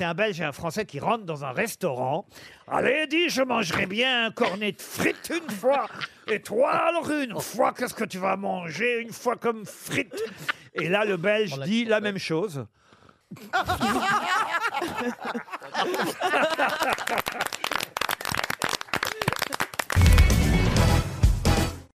C'est un Belge et un Français qui rentrent dans un restaurant. Allez, dis, je mangerai bien un cornet de frites une fois. Et toi, alors une fois, qu'est-ce que tu vas manger une fois comme frites? Et là, le Belge dit la même chose.